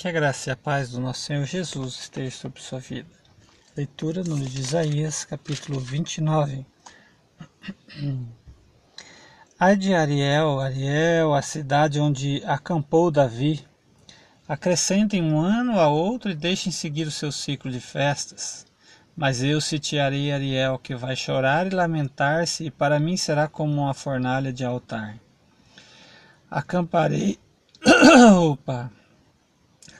Que a graça e a paz do nosso Senhor Jesus esteja sobre sua vida. Leitura no livro de Isaías, capítulo 29. Ai de Ariel, Ariel, a cidade onde acampou Davi. Acrescentem um ano a outro e deixem seguir o seu ciclo de festas. Mas eu sitiarei Ariel, que vai chorar e lamentar-se, e para mim será como uma fornalha de altar. Acamparei. Opa!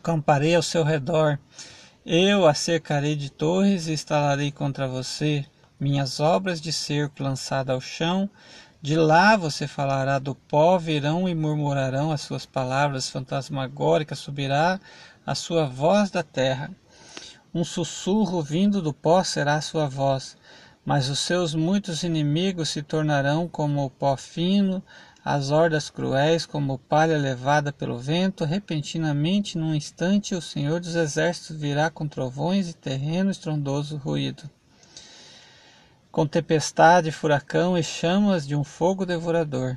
Acamparei ao seu redor. Eu a cercarei de torres e instalarei contra você minhas obras de cerco lançadas ao chão. De lá você falará do pó, virão e murmurarão as suas palavras fantasmagóricas, subirá a sua voz da terra. Um sussurro vindo do pó será a sua voz, mas os seus muitos inimigos se tornarão como o pó fino, as hordas cruéis como palha levada pelo vento, repentinamente, num instante, o Senhor dos Exércitos virá com trovões e terreno estrondoso ruído. Com tempestade, furacão e chamas de um fogo devorador.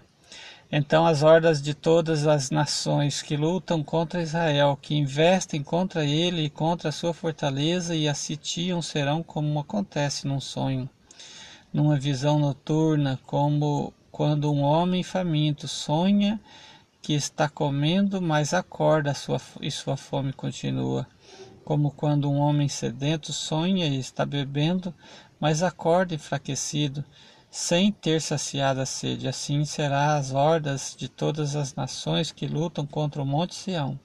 Então as hordas de todas as nações que lutam contra Israel, que investem contra ele e contra a sua fortaleza e a sitiam, serão como acontece num sonho, numa visão noturna, como quando um homem faminto sonha que está comendo, mas acorda sua, e sua fome continua. Como quando um homem sedento sonha e está bebendo, mas acorda enfraquecido, sem ter saciado a sede. Assim será as hordas de todas as nações que lutam contra o Monte Sião.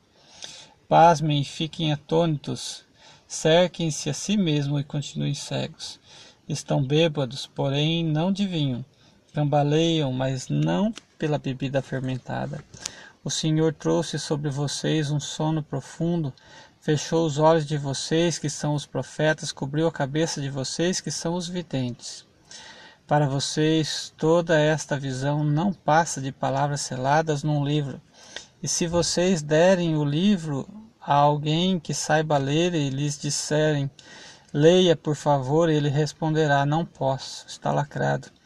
Pasmem e fiquem atônitos, cerquem-se a si mesmos e continuem cegos. Estão bêbados, porém não de vinho Cambaleiam, mas não pela bebida fermentada. O Senhor trouxe sobre vocês um sono profundo, fechou os olhos de vocês, que são os profetas, cobriu a cabeça de vocês, que são os videntes. Para vocês, toda esta visão não passa de palavras seladas num livro. E se vocês derem o livro a alguém que saiba ler e lhes disserem, leia por favor, ele responderá: Não posso, está lacrado.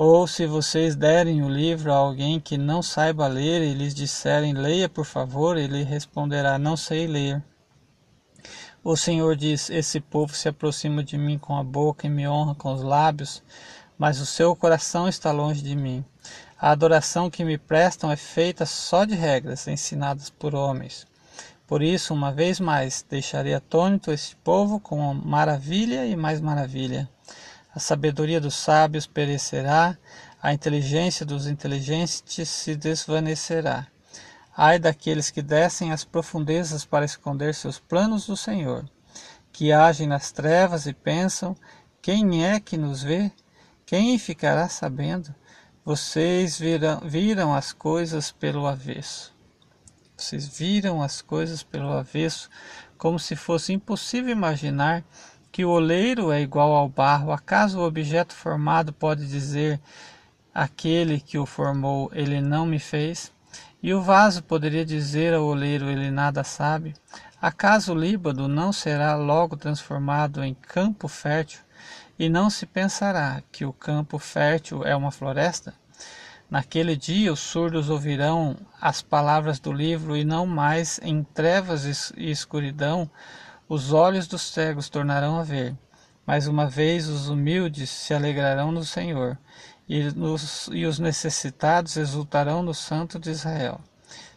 Ou se vocês derem o livro a alguém que não saiba ler e lhes disserem leia por favor, ele responderá não sei ler. O Senhor diz: Esse povo se aproxima de mim com a boca e me honra com os lábios, mas o seu coração está longe de mim. A adoração que me prestam é feita só de regras ensinadas por homens. Por isso, uma vez mais, deixarei atônito este povo com maravilha e mais maravilha. A sabedoria dos sábios perecerá, a inteligência dos inteligentes se desvanecerá. Ai daqueles que descem às profundezas para esconder seus planos do Senhor, que agem nas trevas e pensam: quem é que nos vê? Quem ficará sabendo? Vocês viram, viram as coisas pelo avesso. Vocês viram as coisas pelo avesso, como se fosse impossível imaginar que o oleiro é igual ao barro, acaso o objeto formado pode dizer aquele que o formou, ele não me fez? E o vaso poderia dizer ao oleiro, ele nada sabe? Acaso o Líbano não será logo transformado em campo fértil? E não se pensará que o campo fértil é uma floresta? Naquele dia os surdos ouvirão as palavras do livro e não mais em trevas e escuridão os olhos dos cegos tornarão a ver. Mais uma vez os humildes se alegrarão no Senhor, e, nos, e os necessitados exultarão no Santo de Israel.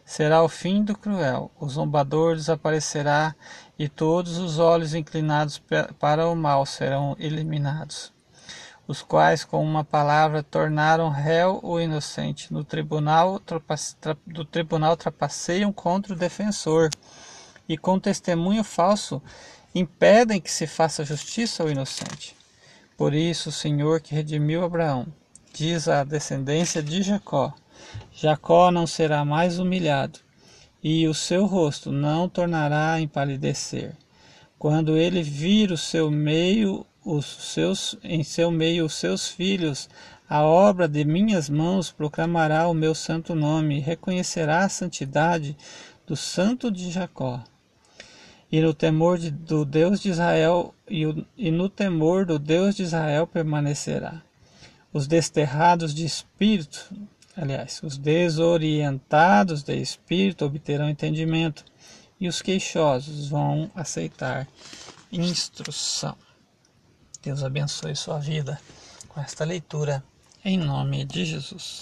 Será o fim do cruel, o zombador desaparecerá, e todos os olhos inclinados para o mal serão eliminados. Os quais, com uma palavra, tornaram réu o inocente. No tribunal, do tribunal trapaceiam contra o defensor e com testemunho falso impedem que se faça justiça ao inocente. Por isso, o Senhor que redimiu Abraão diz à descendência de Jacó: Jacó não será mais humilhado, e o seu rosto não tornará a empalidecer. Quando ele vir o seu meio, os seus, em seu meio os seus filhos, a obra de minhas mãos proclamará o meu santo nome, e reconhecerá a santidade do santo de Jacó e no temor de, do Deus de Israel e, o, e no temor do Deus de Israel permanecerá. Os desterrados de espírito, aliás, os desorientados de espírito obterão entendimento, e os queixosos vão aceitar instrução. Deus abençoe sua vida com esta leitura, em nome de Jesus.